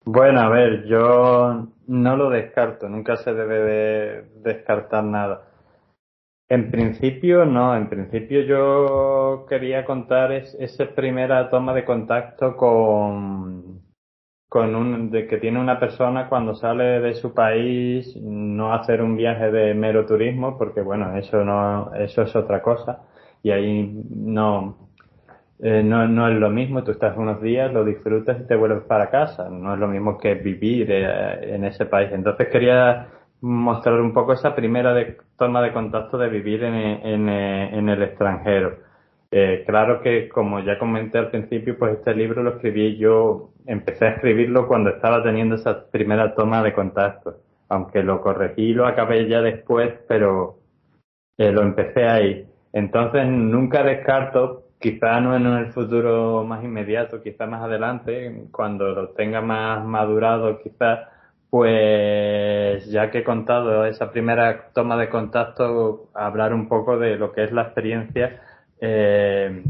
Bueno, a ver, yo no lo descarto, nunca se debe de descartar nada. En principio no, en principio yo quería contar esa primera toma de contacto con, con un, de que tiene una persona cuando sale de su país, no hacer un viaje de mero turismo, porque bueno, eso no, eso es otra cosa, y ahí no, eh, no, no es lo mismo, tú estás unos días, lo disfrutas y te vuelves para casa, no es lo mismo que vivir eh, en ese país. Entonces quería mostrar un poco esa primera toma de contacto de vivir en, en, el extranjero. Eh, claro que, como ya comenté al principio, pues este libro lo escribí yo, empecé a escribirlo cuando estaba teniendo esa primera toma de contacto, aunque lo corregí y lo acabé ya después, pero eh, lo empecé ahí. Entonces nunca descarto, quizá no en el futuro más inmediato, quizá más adelante, cuando lo tenga más madurado, quizás pues ya que he contado esa primera toma de contacto, hablar un poco de lo que es la experiencia eh,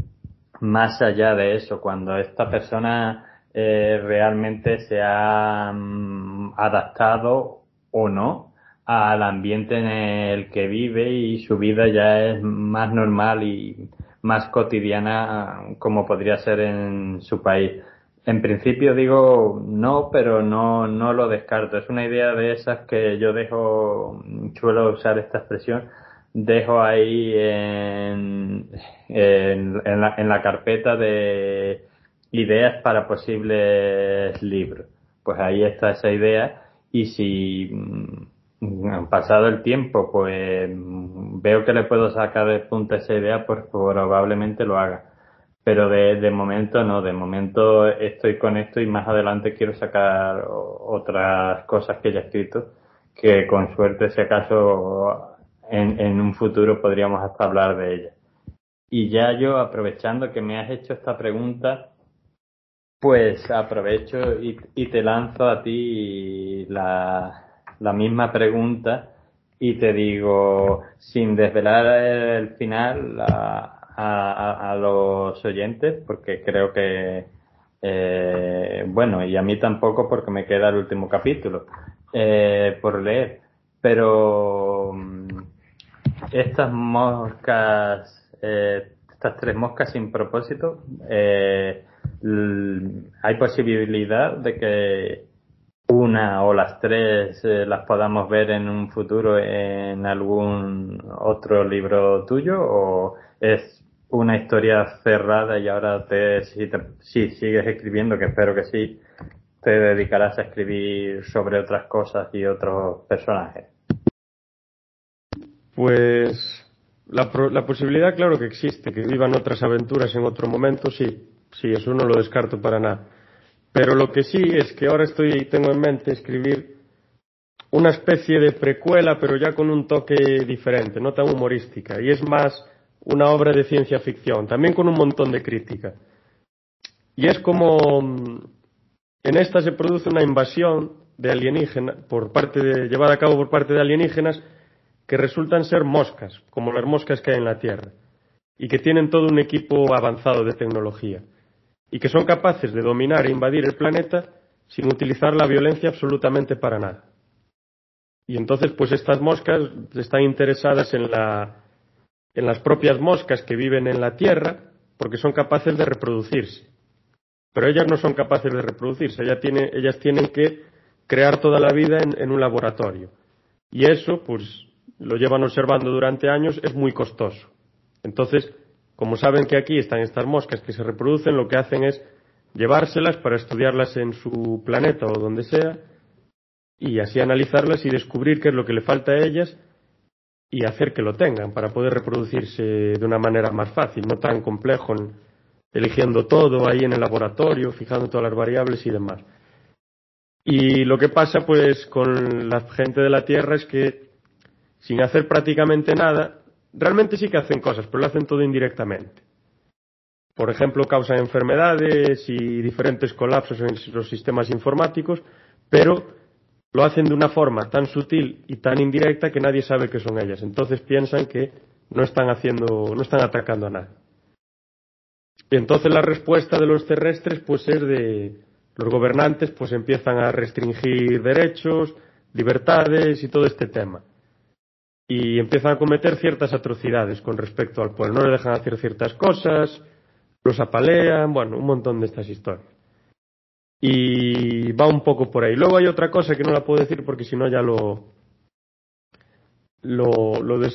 más allá de eso, cuando esta persona eh, realmente se ha mm, adaptado o no al ambiente en el que vive y su vida ya es más normal y más cotidiana como podría ser en su país. En principio digo no, pero no, no lo descarto. Es una idea de esas que yo dejo, suelo usar esta expresión, dejo ahí en, en, la, en la carpeta de ideas para posibles libros. Pues ahí está esa idea y si pasado el tiempo, pues veo que le puedo sacar de punta esa idea, pues probablemente lo haga. Pero de, de momento no, de momento estoy con esto y más adelante quiero sacar otras cosas que ya he escrito, que con suerte, si acaso, en, en un futuro podríamos hasta hablar de ellas. Y ya yo, aprovechando que me has hecho esta pregunta, pues aprovecho y, te lanzo a ti la, misma pregunta y te digo, sin desvelar el final a, los oyentes, porque creo que, eh, bueno, y a mí tampoco porque me queda el último capítulo eh, por leer, pero mm, estas moscas eh, estas tres moscas sin propósito, hay posibilidad de que una o las tres las podamos ver en un futuro en algún otro libro tuyo o es una historia cerrada y ahora te, si, si sigues escribiendo, que espero que sí, te dedicarás a escribir sobre otras cosas y otros personajes. Pues la, la, posibilidad, claro que existe, que vivan otras aventuras en otro momento, sí, sí, eso no lo descarto para nada. Pero lo que sí es que ahora estoy, tengo en mente escribir una especie de precuela, pero ya con un toque diferente, no tan humorística, y es más una obra de ciencia ficción, también con un montón de crítica. Y es como mm, en esta se produce una invasión de alienígenas por parte de, llevada a cabo por parte de alienígenas que resultan ser moscas, como las moscas que hay en la Tierra, y que tienen todo un equipo avanzado de tecnología, y que son capaces de dominar e invadir el planeta sin utilizar la violencia absolutamente para nada. Y entonces, pues estas moscas están interesadas en, la, en las propias moscas que viven en la Tierra, porque son capaces de reproducirse. Pero ellas no son capaces de reproducirse, ellas tienen, ellas tienen que crear toda la vida en un laboratorio. Y eso, pues, lo llevan observando durante años, es muy costoso. Entonces, como saben que aquí están estas moscas que se reproducen, lo que hacen es llevárselas para estudiarlas en su planeta o donde sea y así analizarlas y descubrir qué es lo que le falta a ellas y hacer que lo tengan para poder reproducirse de una manera más fácil, no tan complejo, eligiendo todo ahí en el laboratorio, fijando todas las variables y demás. Y lo que pasa pues con la gente de la Tierra es que sin hacer prácticamente nada, realmente sí que hacen cosas, pero lo hacen todo indirectamente. Por ejemplo, causan enfermedades y diferentes colapsos en los sistemas informáticos, pero lo hacen de una forma tan sutil y tan indirecta que nadie sabe que son ellas. Entonces piensan que no están haciendo, no están atacando a nadie. Y entonces la respuesta de los terrestres pues es de los gobernantes pues empiezan a restringir derechos, libertades y todo este tema y empiezan a cometer ciertas atrocidades con respecto al pueblo. No le dejan hacer ciertas cosas, los apalean, bueno, un montón de estas historias. Y va un poco por ahí. Luego hay otra cosa que no la puedo decir porque si no ya lo, lo, lo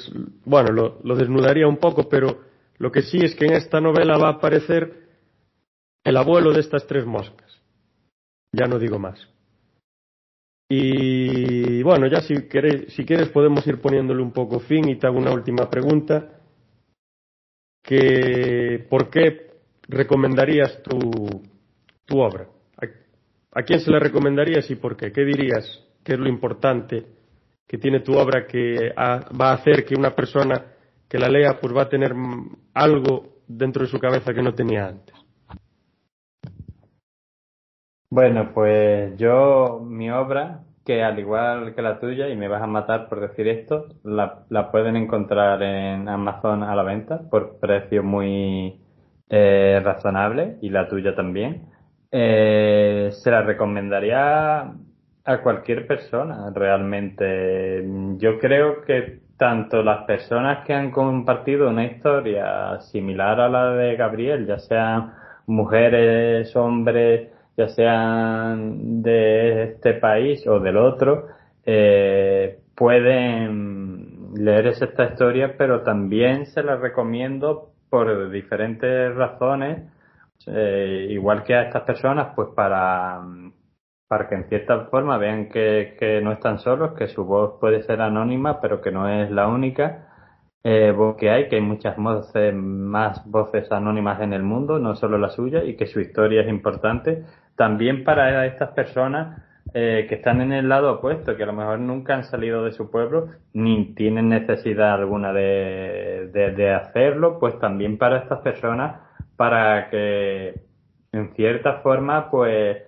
bueno, lo, lo desnudaría un poco, pero lo que sí es que en esta novela va a aparecer el abuelo de estas tres moscas. Ya no digo más. Y bueno, ya si quieres, si quieres podemos ir poniéndole un poco fin y te hago una última pregunta. Que, ¿Por qué recomendarías tu, tu obra? ¿A, quién se la recomendarías y por qué? ¿Qué dirías que es lo importante que tiene tu obra que va a hacer que una persona que la lea pues va a tener algo dentro de su cabeza que no tenía antes? Bueno, pues yo, mi obra, que al igual que la tuya, y me vas a matar por decir esto, la, la pueden encontrar en Amazon a la venta por precio muy eh, razonable, y la tuya también. Eh, se la recomendaría a cualquier persona, realmente. Yo creo que tanto las personas que han compartido una historia similar a la de Gabriel, ya sean mujeres, hombres, ya sean de este país o del otro, eh, pueden leer esta historia, pero también se la recomiendo por diferentes razones, eh, igual que a estas personas, pues para, para que en cierta forma vean que, no están solos, que su voz puede ser anónima, pero que no es la única eh, que hay, que hay muchas voces, más voces anónimas en el mundo, no solo la suya, y que su historia es importante. También para estas personas eh, que están en el lado opuesto, que a lo mejor nunca han salido de su pueblo, ni tienen necesidad alguna de, de hacerlo, pues también para estas personas, para que en cierta forma, pues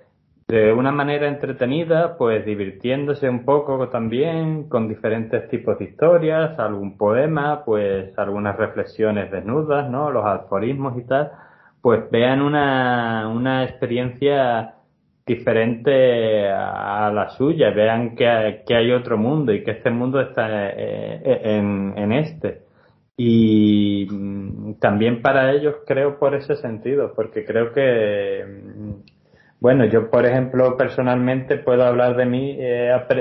de una manera entretenida, pues divirtiéndose un poco también con diferentes tipos de historias, algún poema, pues algunas reflexiones desnudas, ¿no? Los aforismos y tal, pues vean una, una experiencia diferente a la suya, vean que hay, que hay otro mundo y que este mundo está eh, eh, en, en este. Y mm, también para ellos creo por ese sentido, porque creo que mm, bueno, yo, por ejemplo, personalmente puedo hablar de mí.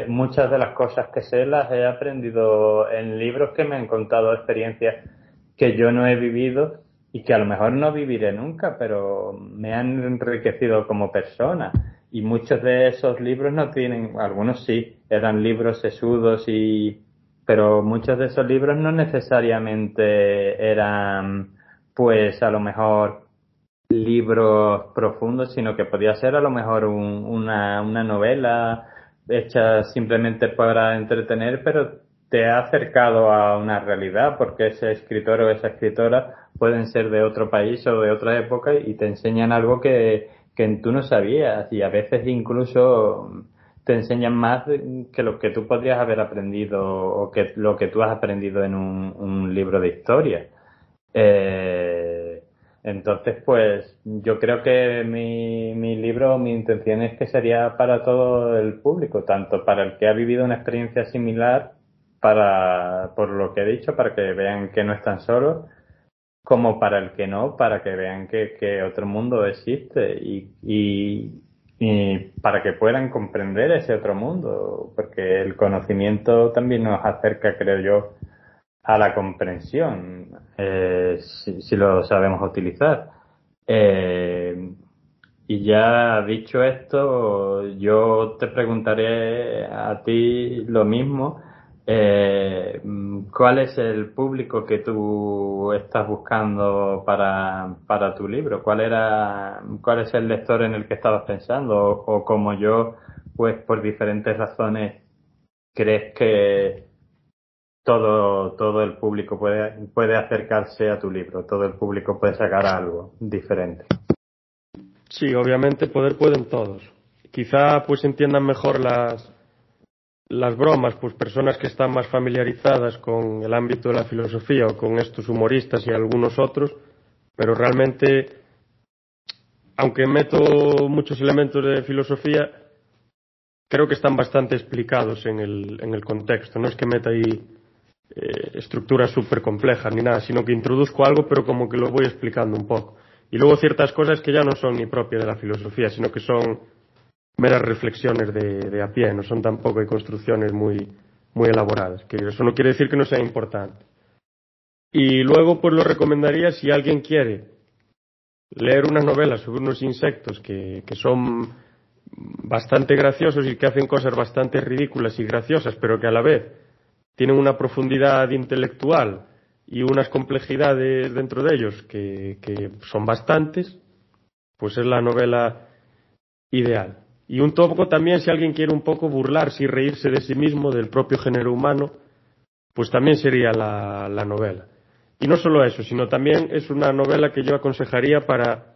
muchas de las cosas que sé las he aprendido en libros que me han contado experiencias que yo no he vivido y que a lo mejor no viviré nunca, pero me han enriquecido como persona. Y muchos de esos libros no tienen, algunos sí, eran libros sesudos y, pero muchos de esos libros no necesariamente eran, pues a lo mejor libros profundos, sino que podía ser a lo mejor una, una novela hecha simplemente para entretener, pero te ha acercado a una realidad, porque ese escritor o esa escritora pueden ser de otro país o de otra época y te enseñan algo que, que tú no sabías. Y a veces incluso te enseñan más que lo que tú podrías haber aprendido o que lo que tú has aprendido en un, libro de historia. Eh, entonces, pues yo creo que mi, mi libro, mi intención es que sería para todo el público, tanto para el que ha vivido una experiencia similar, para, por lo que he dicho, para que vean que no están solos, como para el que no, para que vean que, que otro mundo existe y, y para que puedan comprender ese otro mundo, porque el conocimiento también nos acerca, creo yo, a la comprensión, eh, si, lo sabemos utilizar. Eh, y ya dicho esto, yo te preguntaré a ti lo mismo. Eh, ¿Cuál es el público que tú estás buscando para, para tu libro? ¿Cuál era, cuál es el lector en el que estabas pensando? O, o como yo, pues por diferentes razones, crees que, todo, todo el público puede, puede acercarse a tu libro, todo el público puede sacar algo diferente. Sí, obviamente poder pueden todos. Quizá pues entiendan mejor las, las bromas, pues personas que están más familiarizadas con el ámbito de la filosofía o con estos humoristas y algunos otros, pero realmente, aunque meto muchos elementos de filosofía, creo que están bastante explicados en el, en el contexto. No es que meta ahí eh, estructuras súper complejas ni nada, sino que introduzco algo pero como que lo voy explicando un poco. Y luego ciertas cosas que ya no son ni propias de la filosofía, sino que son meras reflexiones de, a pie, no son tampoco construcciones muy, muy elaboradas, que eso no quiere decir que no sea importante. Y luego pues lo recomendaría si alguien quiere leer una novela sobre unos insectos que, que son bastante graciosos y que hacen cosas bastante ridículas y graciosas, pero que a la vez tienen una profundidad intelectual y unas complejidades dentro de ellos que, que son bastantes, pues es la novela ideal. Y un poco también, si alguien quiere un poco burlarse y reírse de sí mismo, del propio género humano, pues también sería la, la novela. Y no solo eso, sino también es una novela que yo aconsejaría para,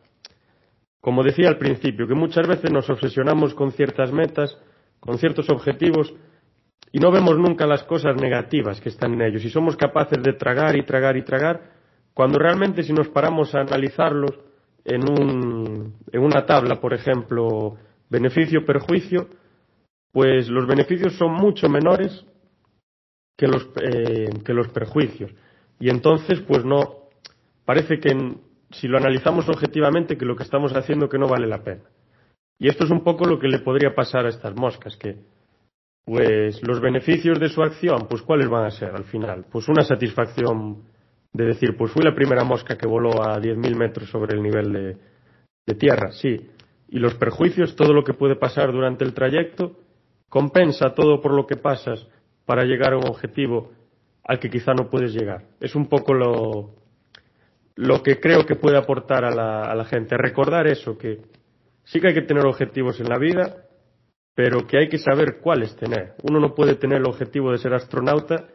como decía al principio, que muchas veces nos obsesionamos con ciertas metas, con ciertos objetivos, y no vemos nunca las cosas negativas que están en ellos y somos capaces de tragar y tragar y tragar cuando realmente si nos paramos a analizarlos en, un, en una tabla, por ejemplo, beneficio-perjuicio, pues los beneficios son mucho menores que los, eh, que los perjuicios. Y entonces, pues no, parece que si lo analizamos objetivamente, que lo que estamos haciendo que no vale la pena. Y esto es un poco lo que le podría pasar a estas moscas, que pues los beneficios de su acción, pues cuáles van a ser al final? Pues una satisfacción de decir, pues fui la primera mosca que voló a 10.000 metros sobre el nivel de tierra, sí. Y los perjuicios, todo lo que puede pasar durante el trayecto, compensa todo por lo que pasas para llegar a un objetivo al que quizá no puedes llegar. Es un poco lo, lo que creo que puede aportar a la, a la gente. Recordar eso, que sí que hay que tener objetivos en la vida, pero que hay que saber cuáles tener. Uno no puede tener el objetivo de ser astronauta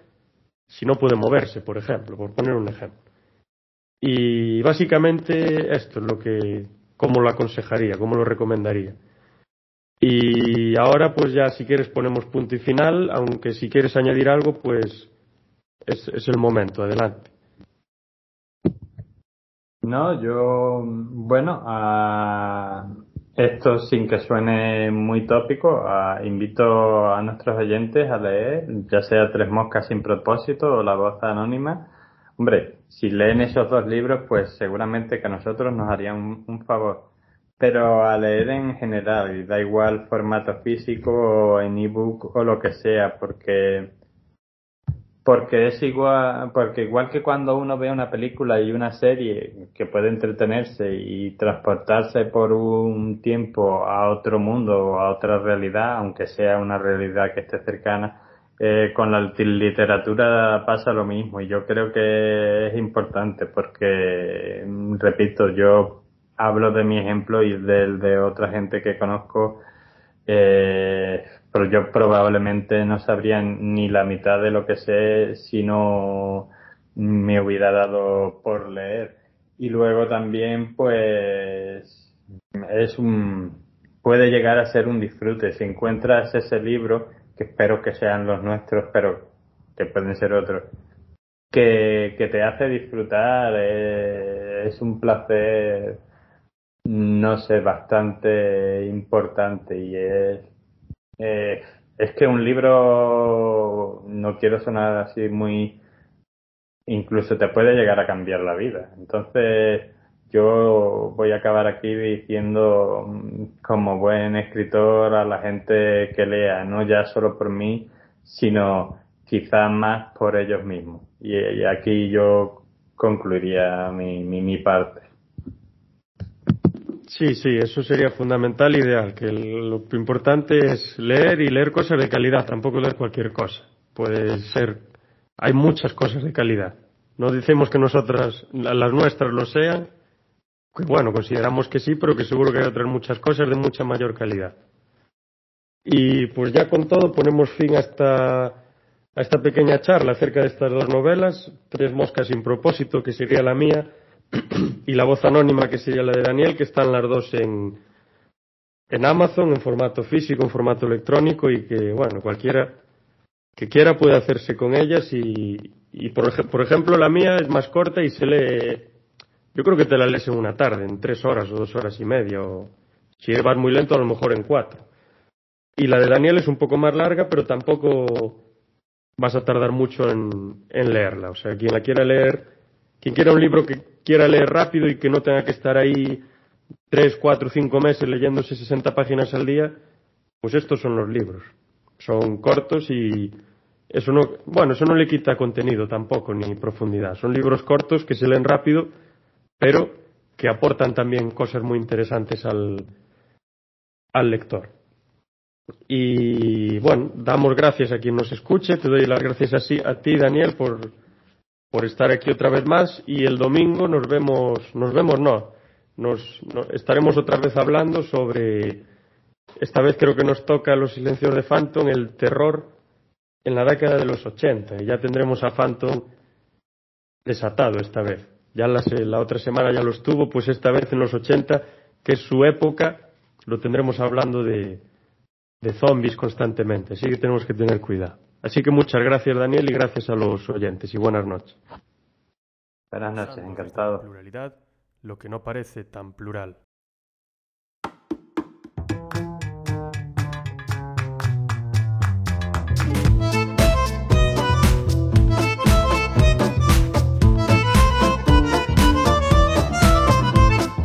si no puede moverse, por ejemplo, por poner un ejemplo. Y básicamente esto es lo que, cómo lo aconsejaría, cómo lo recomendaría. Y ahora, pues ya si quieres ponemos punto y final, aunque si quieres añadir algo, pues es, es el momento, adelante. No, yo, bueno, a esto sin que suene muy tópico, invito a nuestros oyentes a leer, ya sea Tres Moscas sin propósito o La voz anónima. Hombre, si leen esos dos libros, pues seguramente que a nosotros nos harían un favor. Pero a leer en general, y da igual formato físico o en ebook o lo que sea, porque porque es igual, porque igual que cuando uno ve una película y una serie que puede entretenerse y transportarse por un tiempo a otro mundo o a otra realidad, aunque sea una realidad que esté cercana, eh, con la literatura pasa lo mismo y yo creo que es importante porque, repito, yo hablo de mi ejemplo y del de otra gente que conozco, eh, pero yo probablemente no sabría ni la mitad de lo que sé si no me hubiera dado por leer. Y luego también, pues, es un, puede llegar a ser un disfrute. Si encuentras ese libro, que espero que sean los nuestros, pero que pueden ser otros, que, que te hace disfrutar, eh, es un placer no sé, bastante importante y es, eh, es que un libro, no quiero sonar así muy, incluso te puede llegar a cambiar la vida. Entonces, yo voy a acabar aquí diciendo mm, como buen escritor a la gente que lea, no ya solo por mí, sino quizás más por ellos mismos. Y, aquí yo concluiría mi, mi, mi parte. Sí, sí, eso sería fundamental, ideal, que lo importante es leer y leer cosas de calidad, tampoco leer cualquier cosa. Puede ser, hay muchas cosas de calidad. No decimos que nosotras, las nuestras lo sean, bueno, consideramos que sí, pero que seguro que hay otras muchas cosas de mucha mayor calidad. Y pues ya con todo ponemos fin a esta, a esta pequeña charla acerca de estas dos novelas, Tres moscas sin propósito, que sería la mía, y la voz anónima que sería la de Daniel, que están las dos en, en Amazon, en formato físico, en formato electrónico y que, bueno, cualquiera que quiera puede hacerse con ellas y, y por, por ejemplo la mía es más corta y se lee, yo creo que te la lees en una tarde, en tres horas o dos horas y media, o si vas muy lento a lo mejor en cuatro. Y la de Daniel es un poco más larga, pero tampoco vas a tardar mucho en, en leerla. O sea, quien la quiera leer, quien quiera un libro que quiera leer rápido y que no tenga que estar ahí tres, cuatro, cinco meses leyéndose 60 páginas al día, pues estos son los libros. Son cortos y eso no, bueno, eso no le quita contenido tampoco ni profundidad. Son libros cortos que se leen rápido, pero que aportan también cosas muy interesantes al, al lector. Y bueno, damos gracias a quien nos escuche. Te doy las gracias a, a ti, Daniel, por, por estar aquí otra vez más y el domingo nos vemos, nos vemos no, nos, estaremos otra vez hablando sobre, esta vez creo que nos toca Los silencios de Phantom, el terror en la década de los 80 y ya tendremos a Phantom desatado esta vez. Ya la, la otra semana ya lo estuvo, pues esta vez en los 80, que es su época, lo tendremos hablando de, de zombies constantemente, así que tenemos que tener cuidado. Así que muchas gracias, Daniel, y gracias a los oyentes. Y buenas noches. Buenas noches, encantado. Pluralidad, lo que no parece tan plural.